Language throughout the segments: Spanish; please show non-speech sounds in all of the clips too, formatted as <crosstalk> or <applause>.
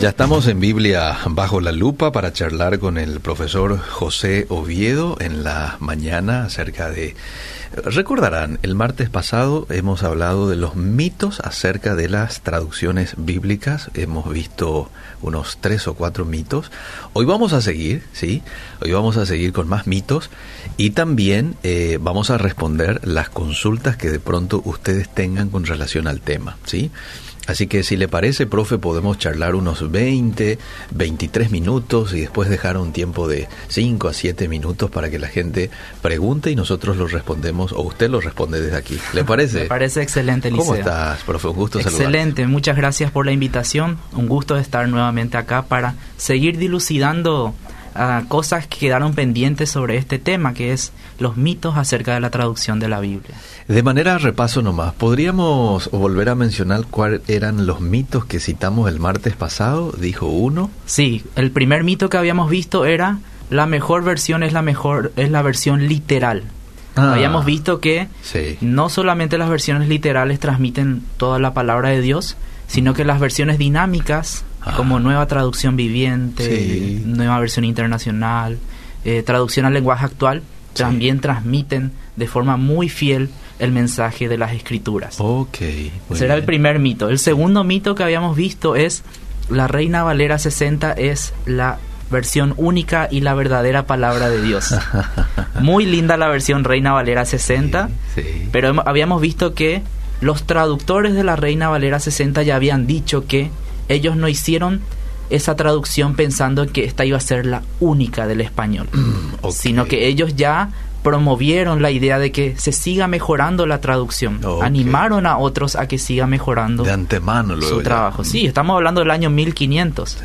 Ya estamos en Biblia bajo la lupa para charlar con el profesor José Oviedo en la mañana acerca de... Recordarán, el martes pasado hemos hablado de los mitos acerca de las traducciones bíblicas. Hemos visto unos tres o cuatro mitos. Hoy vamos a seguir, ¿sí? Hoy vamos a seguir con más mitos y también eh, vamos a responder las consultas que de pronto ustedes tengan con relación al tema, ¿sí? Así que si le parece, profe, podemos charlar unos 20, 23 minutos y después dejar un tiempo de 5 a 7 minutos para que la gente pregunte y nosotros lo respondemos o usted lo responde desde aquí. ¿Le parece? <laughs> Me parece excelente, Liceo. ¿Cómo estás, profe? Un gusto Excelente, muchas gracias por la invitación. Un gusto estar nuevamente acá para seguir dilucidando cosas que quedaron pendientes sobre este tema, que es los mitos acerca de la traducción de la Biblia. De manera repaso nomás, ¿podríamos volver a mencionar cuáles eran los mitos que citamos el martes pasado? Dijo uno. Sí, el primer mito que habíamos visto era la mejor versión es la mejor es la versión literal. Ah. habíamos visto que no solamente las versiones literales transmiten toda la palabra de Dios, sino que las versiones dinámicas Ah. como nueva traducción viviente, nueva versión internacional, eh, traducción al lenguaje actual, también transmiten de forma muy fiel el mensaje de las escrituras. Ok. Será el primer mito. El segundo mito que habíamos visto es la Reina Valera 60 es la versión única y la verdadera palabra de Dios. <laughs> Muy linda la versión Reina Valera 60, pero habíamos visto que los traductores de la Reina Valera 60 ya habían dicho que ellos no hicieron esa traducción pensando que esta iba a ser la única del español, mm, sino que ellos ya promovieron la idea de que se siga mejorando la traducción, animaron a otros a que siga mejorando de antemano su trabajo. Sí, estamos hablando del año 1500.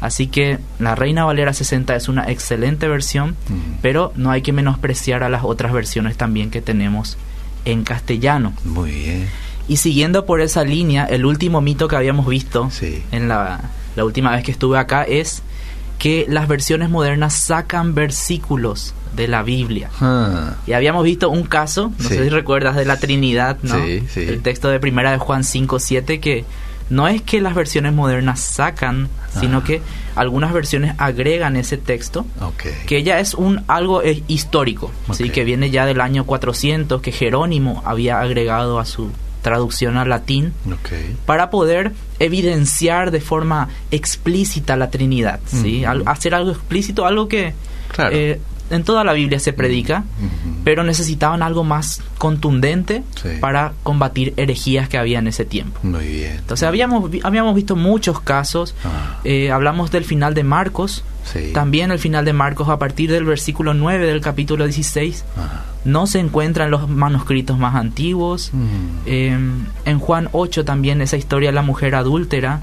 Así que la Reina Valera 60 es una excelente versión, mm. pero no hay que menospreciar a las otras versiones también que tenemos en castellano. Muy bien. Y siguiendo por esa línea, el último mito que habíamos visto en la, última vez que estuve acá es que las versiones modernas sacan versículos de la Biblia. Ah. Y habíamos visto un caso, no sé si recuerdas, de la Trinidad, ¿no? El texto de primera de Juan 5, 7, que no es que las versiones modernas sacan, sino ah. que algunas versiones agregan ese texto, que ya es un algo eh, histórico, ¿sí? que viene ya del año 400, que Jerónimo había agregado a su traducción al latín, para poder evidenciar de forma explícita la Trinidad, ¿sí? hacer algo explícito, algo que eh, en toda la Biblia se predica, pero necesitaban algo más contundente para combatir herejías que había en ese tiempo. Muy bien. Entonces habíamos, habíamos visto muchos casos, ah. eh, hablamos del final de Marcos, también el final de Marcos a partir del versículo 9 del capítulo 16. No se encuentra en los manuscritos más antiguos. Mm. Em, en Juan 8 también esa historia de la mujer adúltera.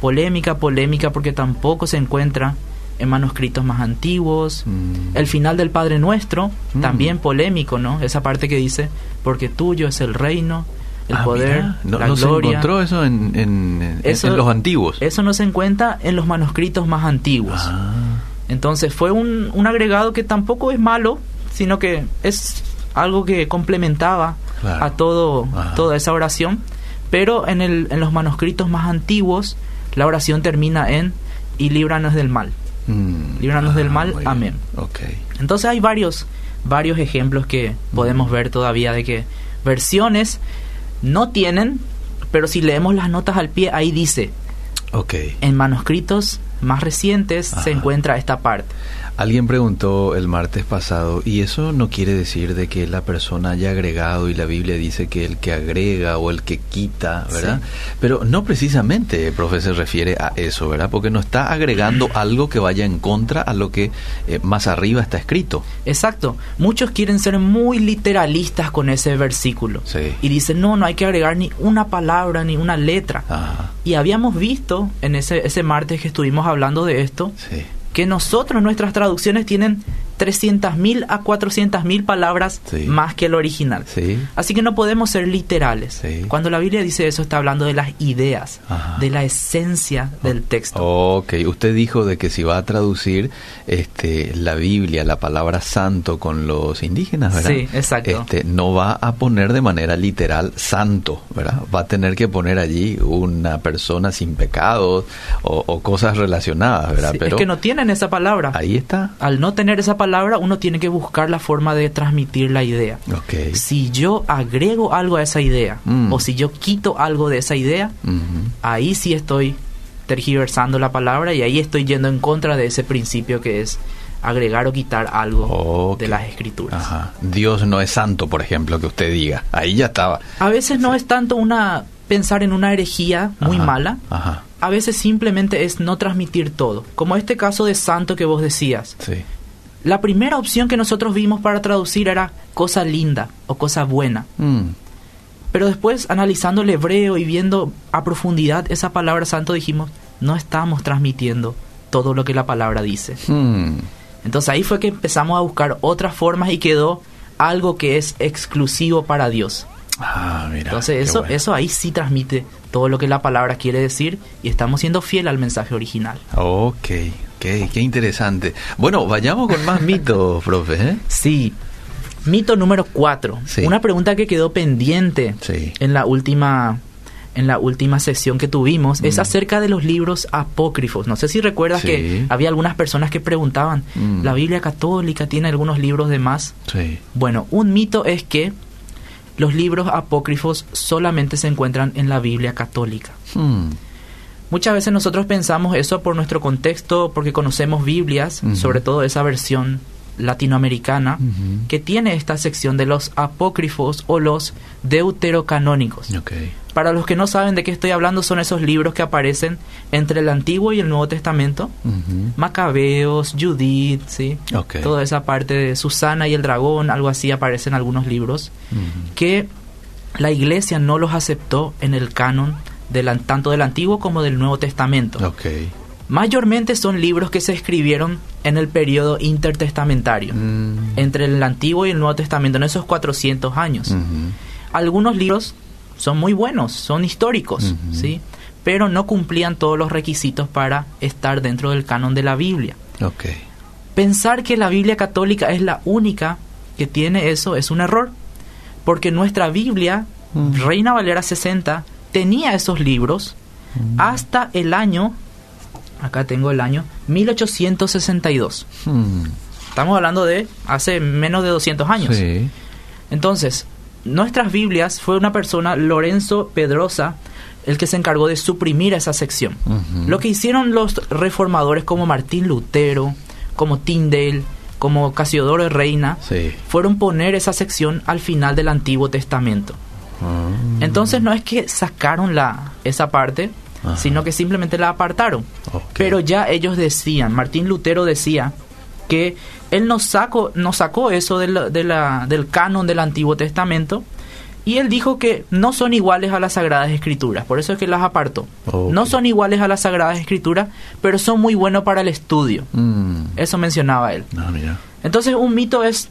Polémica, polémica porque tampoco se encuentra en manuscritos más antiguos. Mm. El final del Padre Nuestro, mm. también polémico, ¿no? Esa parte que dice, porque tuyo es el reino, el ah, poder, no, la se encontró eso en, los antiguos. Eso no se encuentra en los manuscritos más antiguos. Ah. Entonces fue un, un, agregado que tampoco es malo, sino que es algo que complementaba a todo, toda esa oración. Pero en, el, en los manuscritos más antiguos, la oración termina en y líbranos del mal. Mm. Líbranos del ah, mal. Amén. Okay. Entonces hay varios, varios ejemplos que podemos ver todavía de que versiones no tienen, pero si leemos las notas al pie, ahí dice. Okay. En manuscritos más recientes se encuentra esta parte. Alguien preguntó el martes pasado, y eso no quiere decir de que la persona haya agregado y la Biblia dice que el que agrega o el que quita, ¿verdad? Pero no precisamente, profe, se refiere a eso, ¿verdad? Porque no está agregando algo que vaya en contra a lo que eh, más arriba está escrito. Exacto. Muchos quieren ser muy literalistas con ese versículo. Y dicen, no, no hay que agregar ni una palabra, ni una letra. Y habíamos visto en ese, ese martes que estuvimos hablando de esto, que nosotros, nuestras traducciones tienen 300.000 a 400.000 palabras más que el original. Así que no podemos ser literales. Cuando la Biblia dice eso, está hablando de las ideas, de la esencia del texto. Ok, usted dijo de que si va a traducir este, la Biblia, la palabra santo con los indígenas, ¿verdad? Sí, exacto. Este, no va a poner de manera literal santo, ¿verdad? Va a tener que poner allí una persona sin pecados o, cosas relacionadas, ¿verdad? Pero es que no tienen esa palabra. Ahí está. Al no tener esa palabra, uno tiene que buscar la forma de transmitir la idea. Okay. Si yo agrego algo a esa idea mm. o si yo quito algo de esa idea, ahí sí estoy tergiversando la palabra y ahí estoy yendo en contra de ese principio que es agregar o quitar algo de las escrituras. Dios no es santo, por ejemplo, que usted diga. Ahí ya estaba. A veces no es tanto una pensar en una herejía muy mala. A veces simplemente es no transmitir todo. Como este caso de santo que vos decías. Sí. La primera opción que nosotros vimos para traducir era cosa linda o cosa buena. Mm. Pero después, analizando el hebreo y viendo a profundidad esa palabra santo, dijimos, no estamos transmitiendo todo lo que la palabra dice. Mm. Entonces ahí fue que empezamos a buscar otras formas y quedó algo que es exclusivo para Dios. Ah, mira. Entonces eso, eso ahí sí transmite todo lo que la palabra quiere decir y estamos siendo fiel al mensaje original. Ok, qué, qué interesante. Bueno, vayamos con más <laughs> mitos, profe. ¿eh? Sí. Mito número cuatro. Una pregunta que quedó pendiente en la última en la última sesión que tuvimos es mm. acerca de los libros apócrifos. No sé si recuerdas que había algunas personas que preguntaban, mm. ¿la Biblia católica tiene algunos libros de más? Sí. Bueno, un mito es que los libros apócrifos solamente se encuentran en la Biblia católica. Mm. Muchas veces nosotros pensamos eso por nuestro contexto, porque conocemos Biblias, sobre todo esa versión latinoamericana, que tiene esta sección de los apócrifos o los deuterocanónicos. Para los que no saben de qué estoy hablando, son esos libros que aparecen entre el Antiguo y el Nuevo Testamento. Macabeos, Judith, ¿sí? Toda esa parte de Susana y el dragón, algo así aparecen algunos libros que la iglesia no los aceptó en el canon tanto del Antiguo como del Nuevo Testamento. Mayormente son libros que se escribieron en el periodo intertestamentario, mm. entre el Antiguo y el Nuevo Testamento, en esos 400 años. Algunos libros son muy buenos, son históricos, ¿sí? Pero no cumplían todos los requisitos para estar dentro del canon de la Biblia. Pensar que la Biblia católica es la única que tiene eso es un error, porque nuestra Biblia, Reina Valera 60, tenía esos libros hasta el año acá tengo el año 1862. Hmm. Estamos hablando de hace menos de 200 años. Entonces, nuestras Biblias fue una persona, Lorenzo Pedrosa, el que se encargó de suprimir esa sección. Lo que hicieron los reformadores como Martín Lutero, como Tyndale, como Casiodoro de Reina, fueron poner esa sección al final del Antiguo Testamento. Ah. Entonces no es que sacaron la, esa parte, sino que simplemente la apartaron. Pero ya ellos decían, Martín Lutero decía que él no sacó, no sacó eso de del canon del Antiguo Testamento y él dijo que no son iguales a las Sagradas Escrituras, por eso es que las apartó. No son iguales a las Sagradas Escrituras, pero son muy buenos para el estudio. Mm. Eso mencionaba él. Ah, Entonces un mito es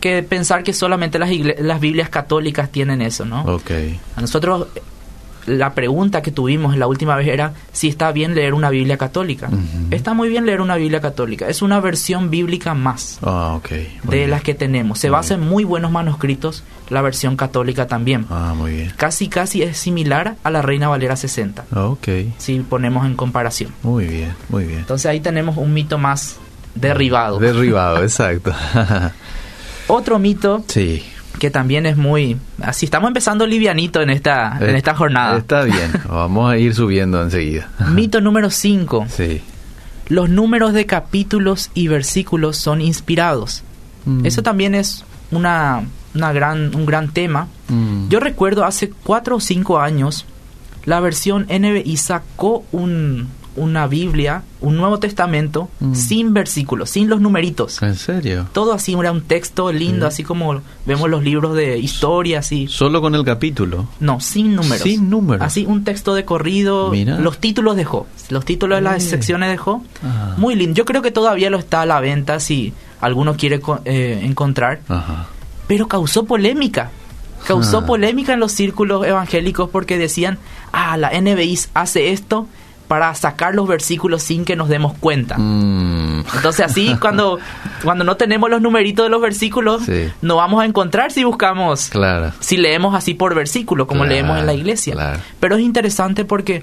que pensar que solamente las, las Biblias católicas tienen eso, ¿no? A nosotros la pregunta que tuvimos la última vez era si está bien leer una Biblia católica. Está muy bien leer una Biblia católica. Es una versión bíblica más ah, de las que tenemos. Se basa en muy buenos manuscritos la versión católica también. Ah, muy bien. Casi, casi es similar a la Reina Valera 60. Ok. Si ponemos en comparación. Muy bien, muy bien. Entonces ahí tenemos un mito más derribado. Derribado, exacto. <laughs> Otro mito. Sí que también es muy así estamos empezando livianito en esta en esta jornada está bien <laughs> vamos a ir subiendo enseguida mito número 5 sí los números de capítulos y versículos son inspirados mm. eso también es una, una gran un gran tema mm. yo recuerdo hace cuatro o cinco años la versión NBI sacó un una Biblia, un Nuevo Testamento, mm. sin versículos, sin los numeritos. ¿En serio? Todo así, era un texto lindo, así como vemos los libros de historia, así. ¿Solo con el capítulo? No, sin números. Sin números. Así, un texto de corrido. Los títulos dejó. Los títulos de las secciones dejó. Muy lindo. Yo creo que todavía lo está a la venta, si alguno quiere eh, encontrar, pero causó polémica. Causó ah. polémica en los círculos evangélicos porque decían, ah, la NBI hace esto para sacar los versículos sin que nos demos cuenta. Mm. Entonces así <laughs> cuando, cuando no tenemos los numeritos de los versículos, no vamos a encontrar si buscamos, claro. si leemos así por versículo, como leemos en la iglesia. Pero es interesante porque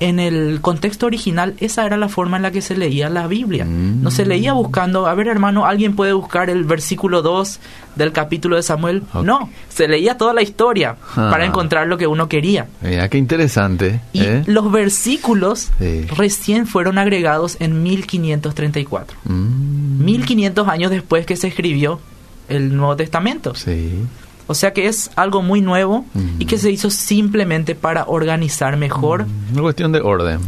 en el contexto original esa era la forma en la que se leía la Biblia. No se leía buscando, a ver hermano, alguien puede buscar el versículo 2 del capítulo de Samuel. No, se leía toda la historia para ah. encontrar lo que uno quería. Mira, qué interesante. Y ¿eh? los versículos recién fueron agregados en 1534. 1500 mm. años después que se escribió el Nuevo Testamento. Sí. O sea que es algo muy nuevo y que se hizo simplemente para organizar mejor. Una cuestión de orden.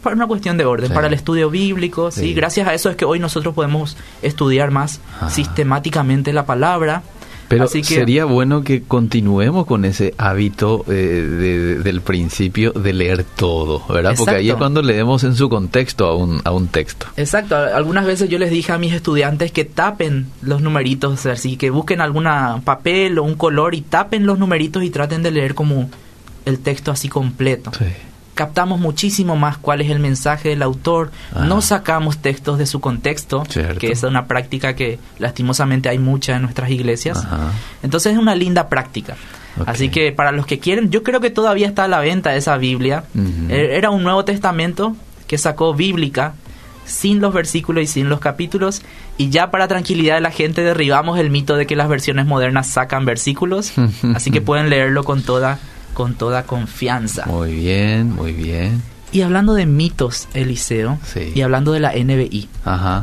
Para una cuestión de orden, para el estudio bíblico, sí. Gracias a eso es que hoy nosotros podemos estudiar más sistemáticamente la palabra pero sería bueno que continuemos con ese hábito eh, del principio de leer todo, ¿verdad? Porque ahí es cuando leemos en su contexto a un, a un texto. Exacto. Algunas veces yo les dije a mis estudiantes que tapen los numeritos, así que busquen algún papel o un color y tapen los numeritos y traten de leer como el texto así completo. Sí captamos muchísimo más cuál es el mensaje del autor, no sacamos textos de su contexto, que es una práctica que lastimosamente hay mucha en nuestras iglesias. Entonces es una linda práctica. Así que para los que quieren, yo creo que todavía está a la venta esa Biblia. E-, era un Nuevo Testamento que sacó bíblica sin los versículos y sin los capítulos. Y ya para tranquilidad de la gente derribamos el mito de que las versiones modernas sacan versículos. <laughs> así que pueden leerlo con toda con toda confianza. Muy bien, muy bien. Y hablando de mitos, Eliseo, y hablando de la NBI,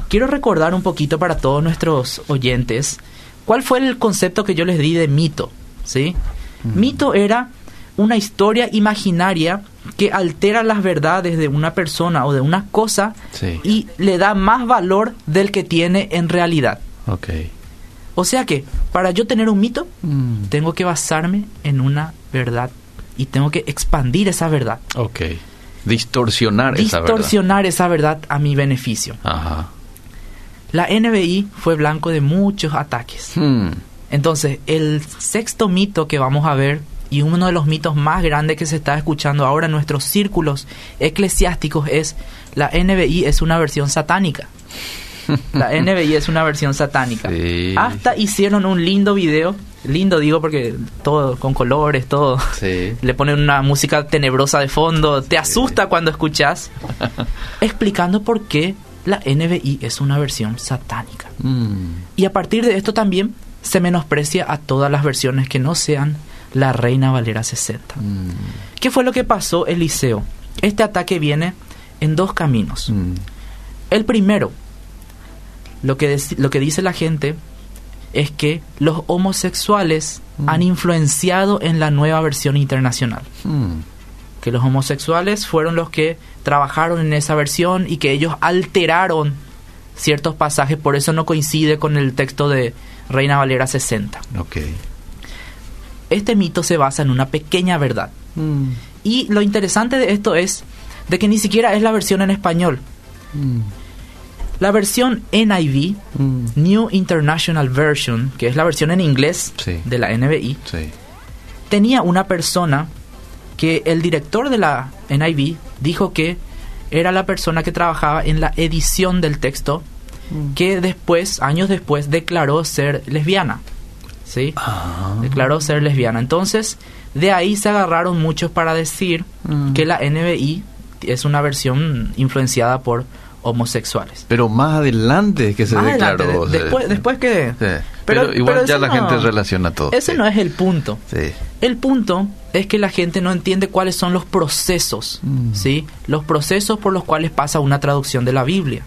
quiero recordar un poquito para todos nuestros oyentes cuál fue el concepto que yo les di de mito. ¿sí? Mito era una historia imaginaria que altera las verdades de una persona o de una cosa y le da más valor del que tiene en realidad. Okay. O sea que, para yo tener un mito, mm. tengo que basarme en una verdad y tengo que expandir esa verdad. Ok. Distorsionar, esa verdad. Distorsionar esa verdad a mi beneficio. Ajá. La NBI fue blanco de muchos ataques. Hmm. Entonces, el sexto mito que vamos a ver y uno de los mitos más grandes que se está escuchando ahora en nuestros círculos eclesiásticos es la NBI es una versión satánica. <laughs> La NBI es una versión satánica. Hasta hicieron un lindo video lindo digo porque todo con colores, todo. Le ponen una música tenebrosa de fondo, te asusta cuando escuchas, <laughs> explicando por qué la NBI es una versión satánica. Mm. Y a partir de esto también se menosprecia a todas las versiones que no sean la Reina Valera 60. Mm. ¿Qué fue lo que pasó, Eliseo? Este ataque viene en dos caminos. Mm. El primero, lo que, lo que dice la gente es que los homosexuales mm. han influenciado en la nueva versión internacional. Mm. Que los homosexuales fueron los que trabajaron en esa versión y que ellos alteraron ciertos pasajes, por eso no coincide con el texto de Reina Valera 60. Okay. Este mito se basa en una pequeña verdad. Mm. Y lo interesante de esto es de que ni siquiera es la versión en español. La versión NIV, mm. New International Version, que es la versión en inglés de la NBI, tenía una persona que el director de la NIV dijo que era la persona que trabajaba en la edición del texto, mm. que después, años después, declaró ser lesbiana. ¿Sí? Ah. Declaró ser lesbiana. Entonces, de ahí se agarraron muchos para decir mm. que la NBI es una versión influenciada por homosexuales. Pero más adelante que se declaró. después, después que... Pero, igual ya la gente relaciona todo. Ese no es el punto. El punto es que la gente no entiende cuáles son los procesos, mm. ¿sí? Los procesos por los cuales pasa una traducción de la Biblia.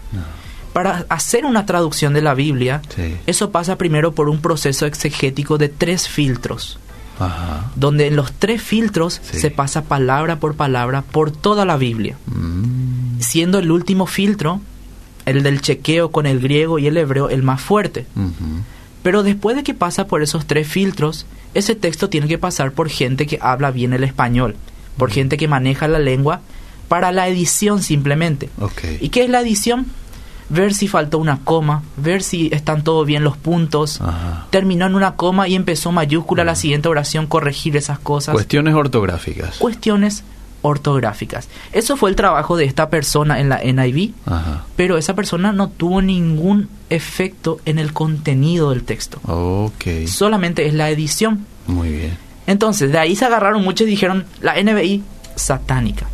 Para hacer una traducción de la Biblia, eso pasa primero por un proceso exegético de tres filtros. Donde en los tres filtros se pasa palabra por palabra por toda la Biblia. Mm siendo el último filtro, el del chequeo con el griego y el hebreo, el más fuerte. Pero después de que pasa por esos tres filtros, ese texto tiene que pasar por gente que habla bien el español, por gente que maneja la lengua, para la edición simplemente. ¿Y qué es la edición? Ver si faltó una coma, ver si están todo bien los puntos. Terminó en una coma y empezó mayúscula la siguiente oración, corregir esas cosas. Cuestiones ortográficas. Cuestiones ortográficas. Eso fue el trabajo de esta persona en la NIV, pero esa persona no tuvo ningún efecto en el contenido del texto. Okay. Solamente es la edición. Muy bien. Entonces, de ahí se agarraron muchos y dijeron, la NBI satánica.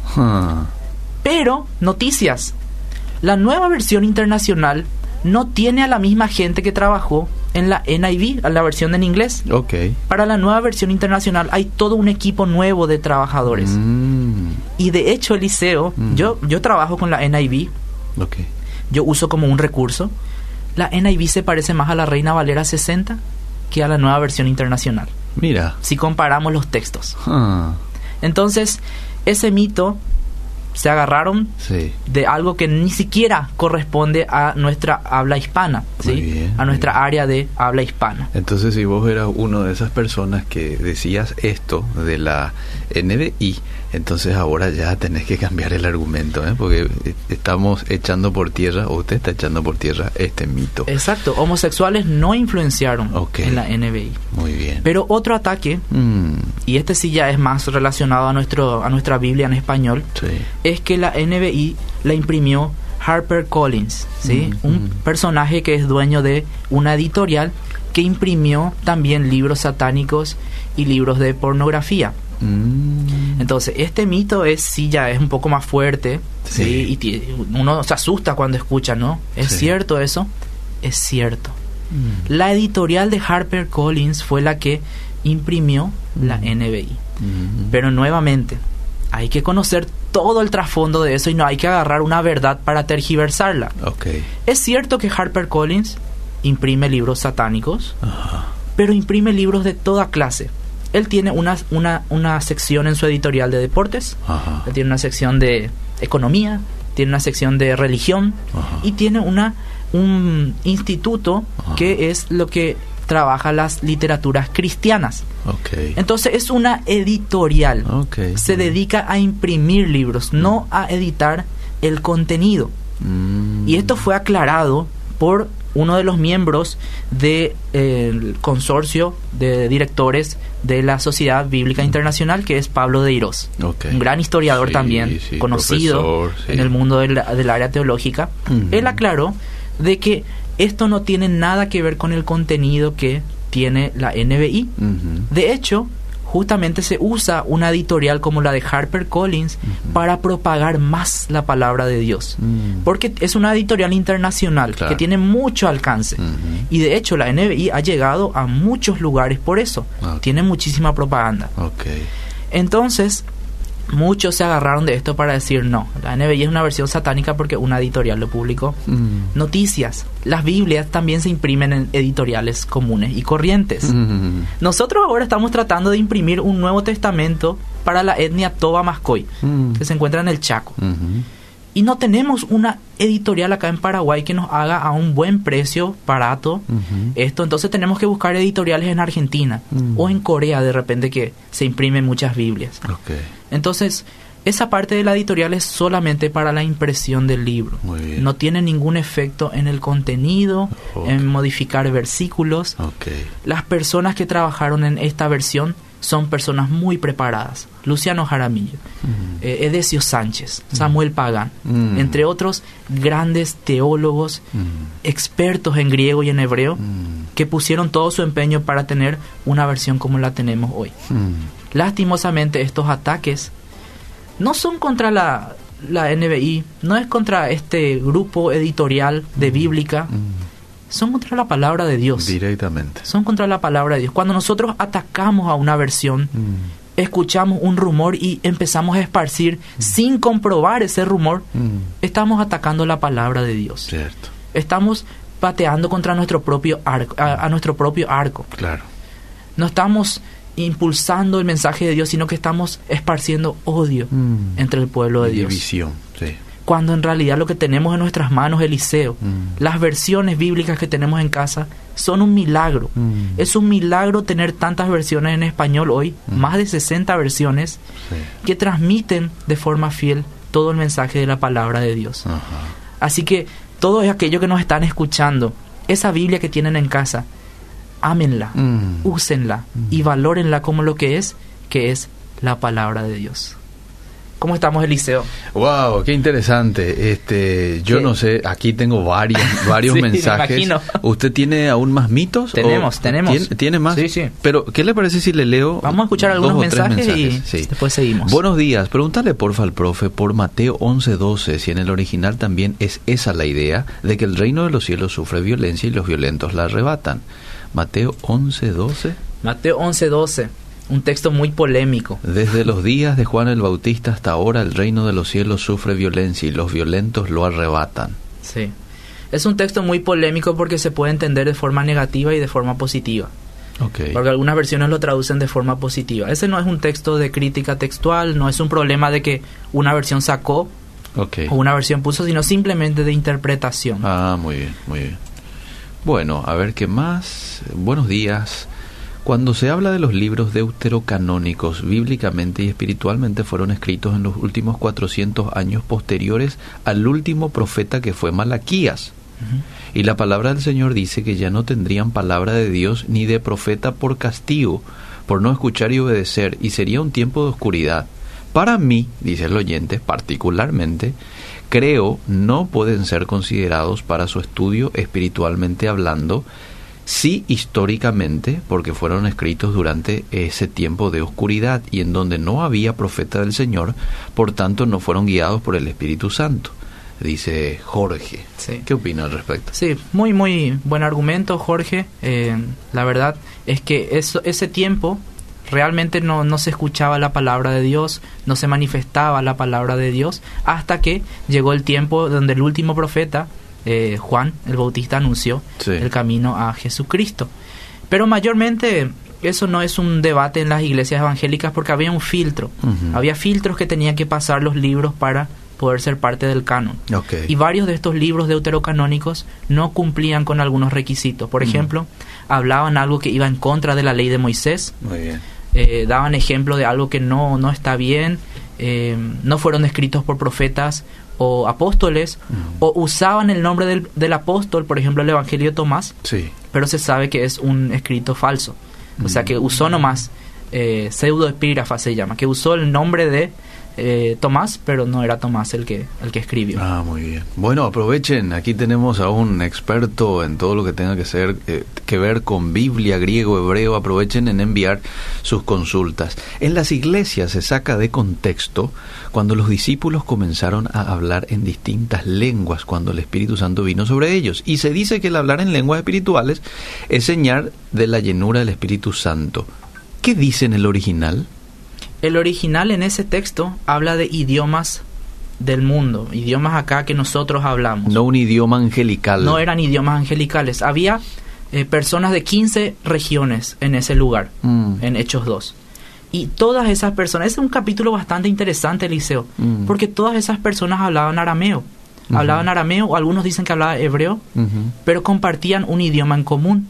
Pero, noticias. La nueva versión internacional no tiene a la misma gente que trabajó en la NIV, a la versión en inglés. Okay. Para la nueva versión internacional hay todo un equipo nuevo de trabajadores. Mm. Y de hecho, Eliseo, mm. yo, yo trabajo con la NIV. Okay. Yo uso como un recurso. La NIV se parece más a la Reina Valera 60 que a la nueva versión internacional. Mira. Si comparamos los textos. Ah. Entonces, ese mito se agarraron de algo que ni siquiera corresponde a nuestra habla hispana, ¿sí? a nuestra área de habla hispana. Entonces, si vos eras uno de esas personas que decías esto de la NBI, entonces ahora ya tenés que cambiar el argumento, ¿eh? porque estamos echando por tierra, o usted está echando por tierra este mito. Exacto, homosexuales no influenciaron en la NBI. Muy bien. Pero otro ataque, mm. y este sí ya es más relacionado a, nuestro, a nuestra Biblia en español, es que la NBI la imprimió Harper Collins, ¿sí? Mm, un mm. personaje que es dueño de una editorial que imprimió también libros satánicos y libros de pornografía. Mm. Entonces, este mito es sí ya es un poco más fuerte, sí, y uno se asusta cuando escucha, ¿no? ¿Es cierto eso? Es cierto. La editorial de Harper Collins fue la que imprimió la. NBI. Pero nuevamente, hay que conocer todo el trasfondo de eso y no hay que agarrar una verdad para tergiversarla. Okay. Es cierto que Harper Collins imprime libros satánicos, pero imprime libros de toda clase. Él tiene una, una, una sección en su editorial de deportes, él tiene una sección de economía, tiene una sección de religión y tiene una un instituto que es lo que trabaja las literaturas cristianas. Entonces es una editorial. Se dedica a imprimir libros, no a editar el contenido. Mm. Y esto fue aclarado por uno de los miembros del consorcio de directores de la Sociedad Bíblica Internacional, que es Pablo de Irós, un gran historiador también, conocido en el mundo del, área teológica. Él aclaró de que esto no tiene nada que ver con el contenido que tiene la NBI. De hecho, justamente se usa una editorial como la de Harper Collins para propagar más la palabra de Dios. Mm. Porque es una editorial internacional que tiene mucho alcance. Y de hecho la NBI ha llegado a muchos lugares por eso. Tiene muchísima propaganda. Entonces, muchos se agarraron de esto para decir no, la NBI es una versión satánica porque una editorial lo publicó. Mm. Noticias, las Biblias también se imprimen en editoriales comunes y corrientes. Mm. Nosotros ahora estamos tratando de imprimir un Nuevo Testamento para la etnia Toba Mascoy, mm. que se encuentra en el Chaco. Mm-hmm. Y no tenemos una editorial acá en Paraguay que nos haga a un buen precio, barato, mm-hmm. esto. Entonces tenemos que buscar editoriales en Argentina o en Corea de repente que se imprimen muchas Biblias. Entonces, esa parte de la editorial es solamente para la impresión del libro. No tiene ningún efecto en el contenido, en modificar versículos. Las personas que trabajaron en esta versión son personas muy preparadas. Luciano Jaramillo, eh, Edesio Sánchez, Samuel Pagán, entre otros grandes teólogos, expertos en griego y en hebreo, que pusieron todo su empeño para tener una versión como la tenemos hoy. Lastimosamente estos ataques no son contra la, la NBI, no es contra este grupo editorial de Bíblica, son contra la palabra de Dios. Directamente. Son contra la palabra de Dios. Cuando nosotros atacamos a una versión, escuchamos un rumor y empezamos a esparcir sin comprobar ese rumor, estamos atacando la palabra de Dios. Cierto. Estamos pateando contra nuestro propio arco, a nuestro propio arco. Claro. No estamos impulsando el mensaje de Dios, sino que estamos esparciendo odio mm. entre el pueblo de Dios. División, sí. Cuando en realidad lo que tenemos en nuestras manos, Eliseo, mm. las versiones bíblicas que tenemos en casa, son un milagro. Mm. Es un milagro tener tantas versiones en español hoy, más de 60 versiones, que transmiten de forma fiel todo el mensaje de la palabra de Dios. Así que todos aquellos que nos están escuchando, esa Biblia que tienen en casa, ámenla, mm. úsenla y mm. valórenla como lo que es, que es la palabra de Dios. ¿Cómo estamos, Eliseo? Wow, qué interesante. Este, yo no sé, aquí tengo <laughs> varios, varios mensajes. ¿Usted tiene aún más mitos? Tenemos, tenemos. ¿Tiene, más? Sí, sí. Pero, ¿qué le parece si le leo? Vamos a escuchar algunos mensajes, y después seguimos. Buenos días. Pregúntale, porfa, al profe por Mateo 11:12, si en el original también es esa la idea de que el reino de los cielos sufre violencia y los violentos la arrebatan. Mateo 11:12. Mateo 11:12 un texto muy polémico. Desde los días de Juan el Bautista hasta ahora el reino de los cielos sufre violencia y los violentos lo arrebatan. Sí. Es un texto muy polémico porque se puede entender de forma negativa y de forma positiva. Okay. Porque algunas versiones lo traducen de forma positiva. Ese no es un texto de crítica textual, no es un problema de que una versión sacó okay. o una versión puso, sino simplemente de interpretación. Ah, muy bien, muy bien. Bueno, a ver qué más. Buenos días. Cuando se habla de los libros deuterocanónicos, bíblicamente y espiritualmente fueron escritos en los últimos 400 años posteriores al último profeta que fue Malaquías. Y la palabra del Señor dice que ya no tendrían palabra de Dios ni de profeta por castigo, por no escuchar y obedecer, y sería un tiempo de oscuridad. Para mí, dice el oyente, particularmente, creo no pueden ser considerados para su estudio espiritualmente hablando, sí históricamente, porque fueron escritos durante ese tiempo de oscuridad y en donde no había profeta del Señor, por tanto no fueron guiados por el Espíritu Santo. Dice Jorge. ¿Qué opina al respecto? Sí, muy, muy buen argumento, Jorge. Eh, la verdad es que eso, ese tiempo realmente no, no se escuchaba la palabra de Dios, no se manifestaba la palabra de Dios, hasta que llegó el tiempo donde el último profeta, eh, Juan el Bautista anunció el camino a Jesucristo. Pero mayormente eso no es un debate en las iglesias evangélicas porque había un filtro. Había filtros que tenían que pasar los libros para poder ser parte del canon. Y varios de estos libros deuterocanónicos no cumplían con algunos requisitos. Por ejemplo, hablaban algo que iba en contra de la ley de Moisés. Eh, daban ejemplo de algo que no, no está bien. Eh, no fueron escritos por profetas o apóstoles o usaban el nombre del, del, apóstol, por ejemplo el Evangelio de Tomás, sí. pero se sabe que es un escrito falso. O sea que usó nomás eh, pseudo epígrafa se llama, que usó el nombre de eh, Tomás, pero no era Tomás el que, el que escribió. Ah, muy bien. Bueno, aprovechen, aquí tenemos a un experto en todo lo que tenga que, ser, eh, que ver con Biblia, griego, hebreo, aprovechen en enviar sus consultas. En las iglesias se saca de contexto cuando los discípulos comenzaron a hablar en distintas lenguas cuando el Espíritu Santo vino sobre ellos. Y se dice que el hablar en lenguas espirituales es señal de la llenura del Espíritu Santo. ¿Qué dice en el original? El original en ese texto habla de idiomas del mundo, idiomas acá que nosotros hablamos. No un idioma angelical. No eran idiomas angelicales. Había eh, personas de 15 regiones en ese lugar, mm. en Hechos 2. Y todas esas personas, es un capítulo bastante interesante, Eliseo, mm. porque todas esas personas hablaban arameo. Hablaban arameo, algunos dicen que hablaban hebreo, pero compartían un idioma en común.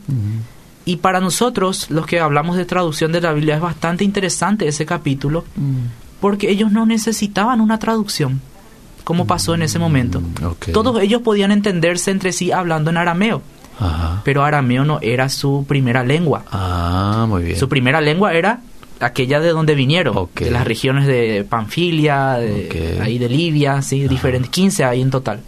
Y para nosotros, los que hablamos de traducción de la Biblia, es bastante interesante ese capítulo, mm. porque ellos no necesitaban una traducción, como pasó en ese momento. Mm, Todos ellos podían entenderse entre sí hablando en arameo. Pero arameo no era su primera lengua. Ah, muy bien. Su primera lengua era aquella de donde vinieron, de las regiones de Panfilia, de, ahí de Libia, sí, diferentes, 15 ahí en total.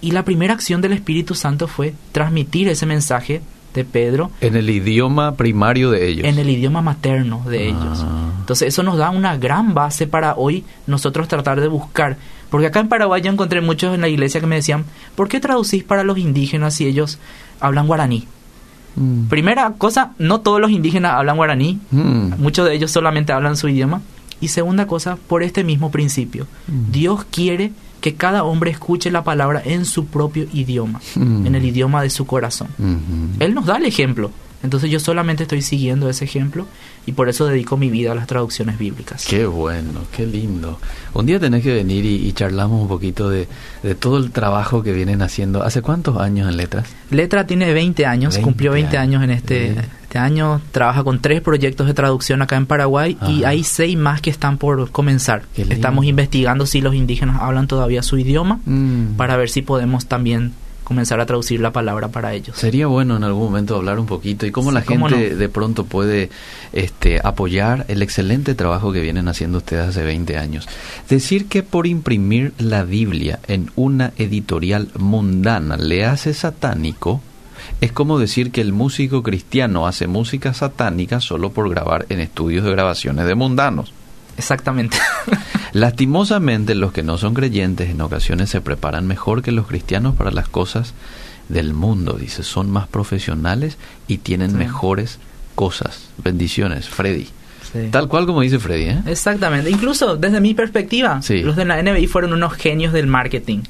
Y la primera acción del Espíritu Santo fue transmitir ese mensaje de Pedro. En el idioma primario de ellos. En el idioma materno de ah. ellos. Entonces eso nos da una gran base para hoy nosotros tratar de buscar. Porque acá en Paraguay yo encontré muchos en la iglesia que me decían, ¿por qué traducís para los indígenas si ellos hablan guaraní? Mm. Primera cosa, no todos los indígenas hablan guaraní, mm. muchos de ellos solamente hablan su idioma. Y segunda cosa, por este mismo principio, mm. Dios quiere que cada hombre escuche la palabra en su propio idioma, mm. en el idioma de su corazón. Mm-hmm. Él nos da el ejemplo. Entonces yo solamente estoy siguiendo ese ejemplo y por eso dedico mi vida a las traducciones bíblicas. Qué bueno, qué lindo. Un día tenés que venir y, charlamos un poquito de, todo el trabajo que vienen haciendo. ¿Hace cuántos años en Letras? Letra tiene 20 años, cumplió 20 años, en este Este año trabaja con tres proyectos de traducción acá en Paraguay y hay seis más que están por comenzar. Estamos investigando si los indígenas hablan todavía su idioma mm. para ver si podemos también comenzar a traducir la palabra para ellos. Sería bueno en algún momento hablar un poquito y cómo la gente de pronto puede este, apoyar el excelente trabajo que vienen haciendo ustedes hace 20 años. Decir que por imprimir la Biblia en una editorial mundana le hace satánico es como decir que el músico cristiano hace música satánica solo por grabar en estudios de grabaciones de mundanos. Exactamente. <laughs> Lastimosamente los que no son creyentes en ocasiones se preparan mejor que los cristianos para las cosas del mundo, dice, son más profesionales y tienen mejores cosas. Bendiciones, Freddy. Tal cual como dice Freddy. ¿eh? Exactamente. Incluso desde mi perspectiva, los de la NBI fueron unos genios del marketing,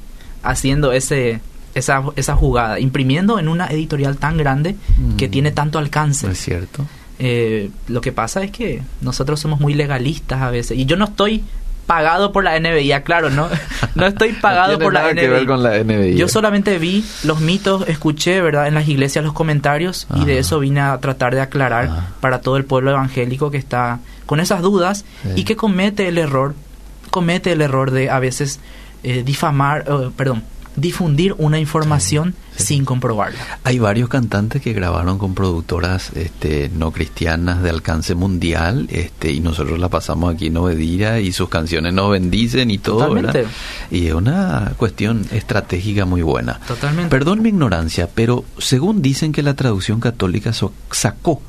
haciendo ese, esa, esa jugada, imprimiendo en una editorial tan grande que mm. tiene tanto alcance. Es cierto. Eh, lo que pasa es que nosotros somos muy legalistas a veces. Y yo no estoy pagado por la NBI, claro, no, no estoy <laughs> pagado por la, NBI. con la NBI. Yo solamente vi los mitos, escuché, ¿verdad?, en las iglesias los comentarios y de eso vine a tratar de aclarar para todo el pueblo evangélico que está con esas dudas y que comete el error, comete el error de a veces eh, difamar, eh, perdón, difundir una información sin comprobarla. Hay varios cantantes que grabaron con productoras este, no cristianas de alcance mundial este, y nosotros la pasamos aquí en Obedira y sus canciones nos bendicen y todo, ¿verdad? Y es una cuestión estratégica muy buena. Totalmente. Perdón mi ignorancia, pero según dicen que la traducción católica sacó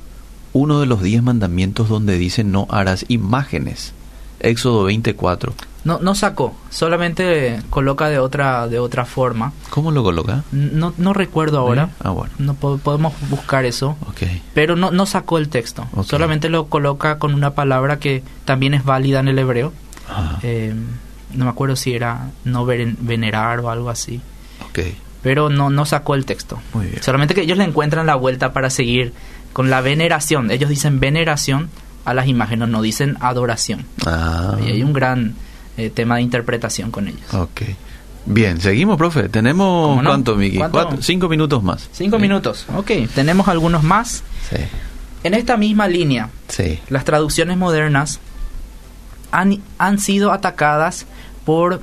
uno de los diez mandamientos donde dice no harás imágenes. Éxodo 24. No, no sacó, solamente coloca de otra de otra forma. ¿Cómo lo coloca? No, no recuerdo ahora. Ah, bueno. No podemos buscar eso. Okay. Pero no, no sacó el texto. Solamente lo coloca con una palabra que también es válida en el hebreo. Eh, no me acuerdo si era no venerar o algo así. Okay. Pero no, no sacó el texto. Muy bien. Solamente que ellos le encuentran la vuelta para seguir con la veneración. Ellos dicen veneración a las imágenes, no dicen adoración. Ah. Y hay un gran eh, tema de interpretación con ellos. Ok. Bien, seguimos, profe. Tenemos, ¿cuánto, Miki? cinco minutos más. Cinco minutos, ok. Tenemos algunos más. Sí. En esta misma línea, sí. las traducciones modernas han, han sido atacadas por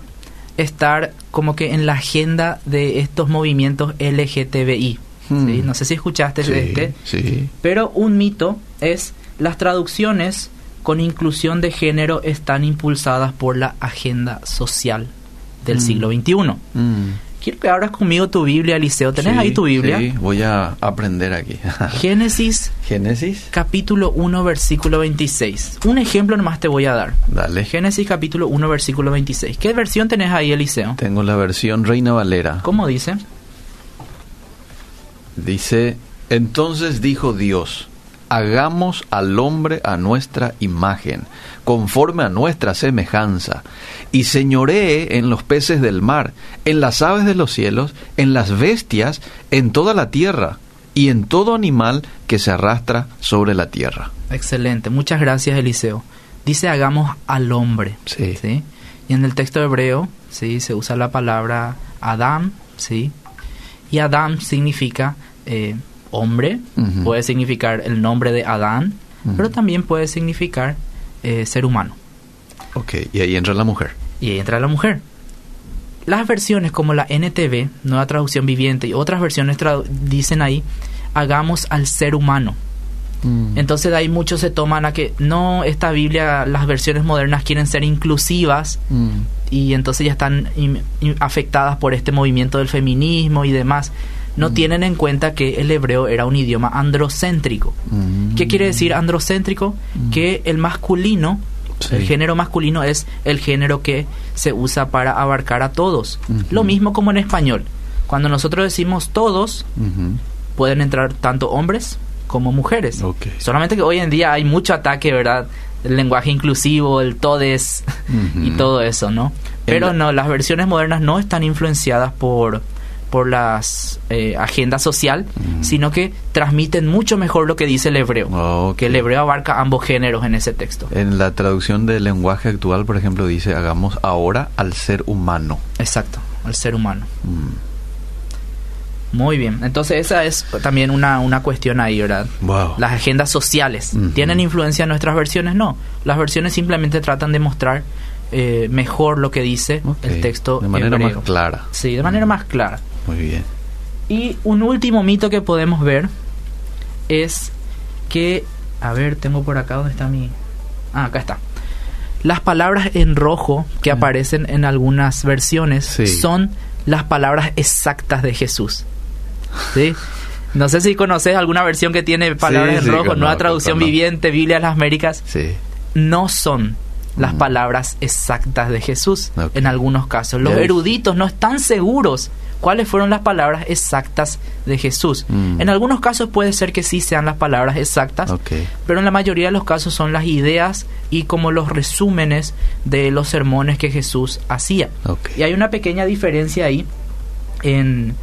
estar como que en la agenda de estos movimientos LGTBI. Hmm. No sé si escuchaste de este. Sí. Pero un mito es las traducciones con inclusión de género están impulsadas por la agenda social del mm. siglo XXI. Mm. Quiero que abras conmigo tu Biblia, Eliseo. ¿Tenés ahí tu Biblia? Sí, voy a aprender aquí. <laughs> Génesis. Génesis. Capítulo 1, versículo 26. Un ejemplo nomás te voy a dar. Dale. Génesis capítulo 1, versículo 26. ¿Qué versión tenés ahí, Eliseo? Tengo la versión Reina Valera. ¿Cómo dice? Dice, entonces dijo Dios, hagamos al hombre a nuestra imagen, conforme a nuestra semejanza, y señoree en los peces del mar, en las aves de los cielos, en las bestias, en toda la tierra, y en todo animal que se arrastra sobre la tierra. Excelente, muchas gracias Eliseo. Dice hagamos al hombre. Sí. Y en el texto hebreo, sí, se usa la palabra Adam, sí. Y Adam significa eh, hombre, puede significar el nombre de Adán, pero también puede significar eh, ser humano. Ok, y ahí entra la mujer. Y ahí entra la mujer. Las versiones como la NTV, Nueva Traducción Viviente, y otras versiones dicen ahí, hagamos al ser humano. Mm. Entonces de ahí muchos se toman a que no, esta Biblia, las versiones modernas quieren ser inclusivas mm. y entonces ya están afectadas por este movimiento del feminismo y demás no mm. tienen en cuenta que el hebreo era un idioma androcéntrico. ¿Qué quiere decir androcéntrico? Que el masculino, el género masculino es el género que se usa para abarcar a todos. Lo mismo como en español. Cuando nosotros decimos todos, pueden entrar tanto hombres como mujeres. Solamente que hoy en día hay mucho ataque, ¿verdad? El lenguaje inclusivo, el todes y todo eso, ¿no? Pero no, las versiones modernas no están influenciadas por por las eh, agenda social, sino que transmiten mucho mejor lo que dice el hebreo, que el hebreo abarca ambos géneros en ese texto. En la traducción del lenguaje actual, por ejemplo, dice hagamos ahora al ser humano. Exacto, al ser humano. Muy bien, entonces esa es también una, una cuestión ahí, ¿verdad? Wow. Las agendas sociales, ¿tienen influencia en nuestras versiones? No, las versiones simplemente tratan de mostrar eh, mejor lo que dice el texto. De manera más clara. Sí, de manera más clara. Muy bien. Y un último mito que podemos ver es que, a ver, tengo por acá, ¿dónde está mi...? Ah, acá está. Las palabras en rojo que mm. aparecen en algunas versiones son las palabras exactas de Jesús. ¿Sí? No sé si conoces alguna versión que tiene palabras en rojo, nueva traducción viviente, Biblia de las Américas. Sí. No son las mm. palabras exactas de Jesús en algunos casos. Los eruditos no están seguros cuáles fueron las palabras exactas de Jesús. Mm. En algunos casos puede ser que sí sean las palabras exactas, pero en la mayoría de los casos son las ideas y como los resúmenes de los sermones que Jesús hacía. Y hay una pequeña diferencia ahí en,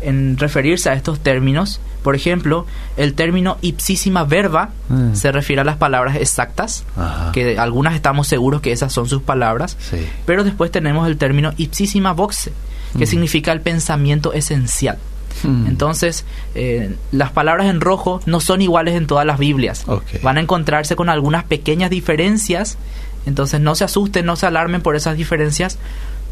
en referirse a estos términos. Por ejemplo, el término ipsísima verba mm. se refiere a las palabras exactas, que algunas estamos seguros que esas son sus palabras, pero después tenemos el término ipsísima voxe, que mm. significa el pensamiento esencial. Mm. Entonces, eh, las palabras en rojo no son iguales en todas las Biblias. Van a encontrarse con algunas pequeñas diferencias. Entonces, no se asusten, no se alarmen por esas diferencias,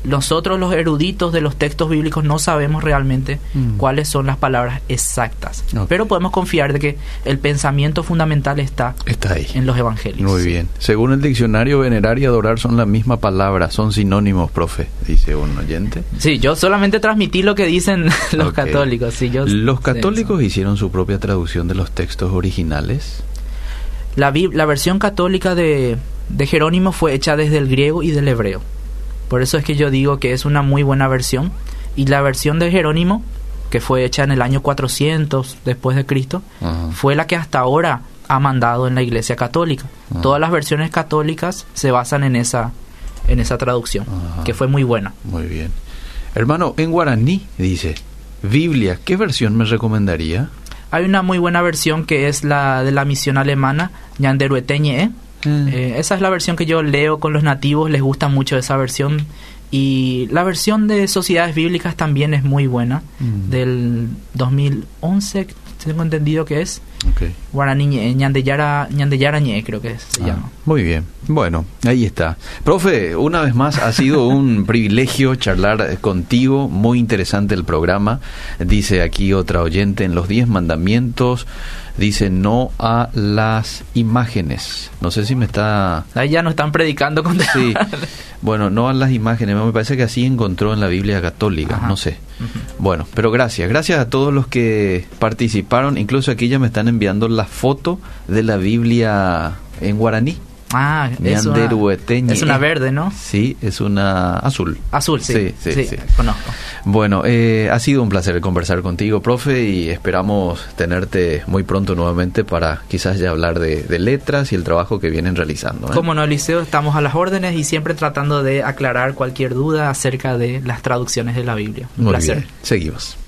nosotros los eruditos de los textos bíblicos no sabemos realmente mm. cuáles son las palabras exactas, pero podemos confiar de que el pensamiento fundamental está, está ahí. en los evangelios. Muy bien. Según el diccionario, venerar y adorar son la misma palabra, son sinónimos, profe, dice un oyente. Sí, yo solamente transmití lo que dicen <laughs> los católicos. Sí, yo ¿Los católicos hicieron su propia traducción de los textos originales? La, la versión católica de, de Jerónimo fue hecha desde el griego y del hebreo. Por eso es que yo digo que es una muy buena versión. Y la versión de Jerónimo, que fue hecha en el año 400 después de Cristo, fue la que hasta ahora ha mandado en la Iglesia Católica. Todas las versiones católicas se basan en esa en esa traducción, que fue muy buena. Muy bien. Hermano, en guaraní dice, Biblia, ¿qué versión me recomendaría? Hay una muy buena versión que es la de la misión alemana, Ñanderueteñe, Mm. Eh, esa es la versión que yo leo con los nativos, les gusta mucho esa versión. Y la versión de Sociedades Bíblicas también es muy buena, mm. del 2011, tengo entendido que es. Okay. Guaraní, Ñandeyara, creo que se ah, llama. Muy bien. Bueno, ahí está. Profe, una vez más ha sido un <laughs> privilegio charlar contigo. Muy interesante el programa. Dice aquí otra oyente en los 10 mandamientos dice no a las imágenes. No sé si me está... Ahí ya no están predicando con... Sí, <laughs> bueno, no a las imágenes. Me parece que así encontró en la Biblia católica, no sé. Bueno, pero gracias. Gracias a todos los que participaron. Incluso aquí ya me están enviando la foto de la Biblia en guaraní. Ah, es una, es una verde, ¿no? Sí, es una azul. Azul, sí. Sí, sí, conozco. Bueno, eh, ha sido un placer conversar contigo, profe, y esperamos tenerte muy pronto nuevamente para quizás ya hablar de, letras y el trabajo que vienen realizando. ¿eh? Como no, Eliseo, estamos a las órdenes y siempre tratando de aclarar cualquier duda acerca de las traducciones de la Biblia. Un muy placer. Bien. Seguimos.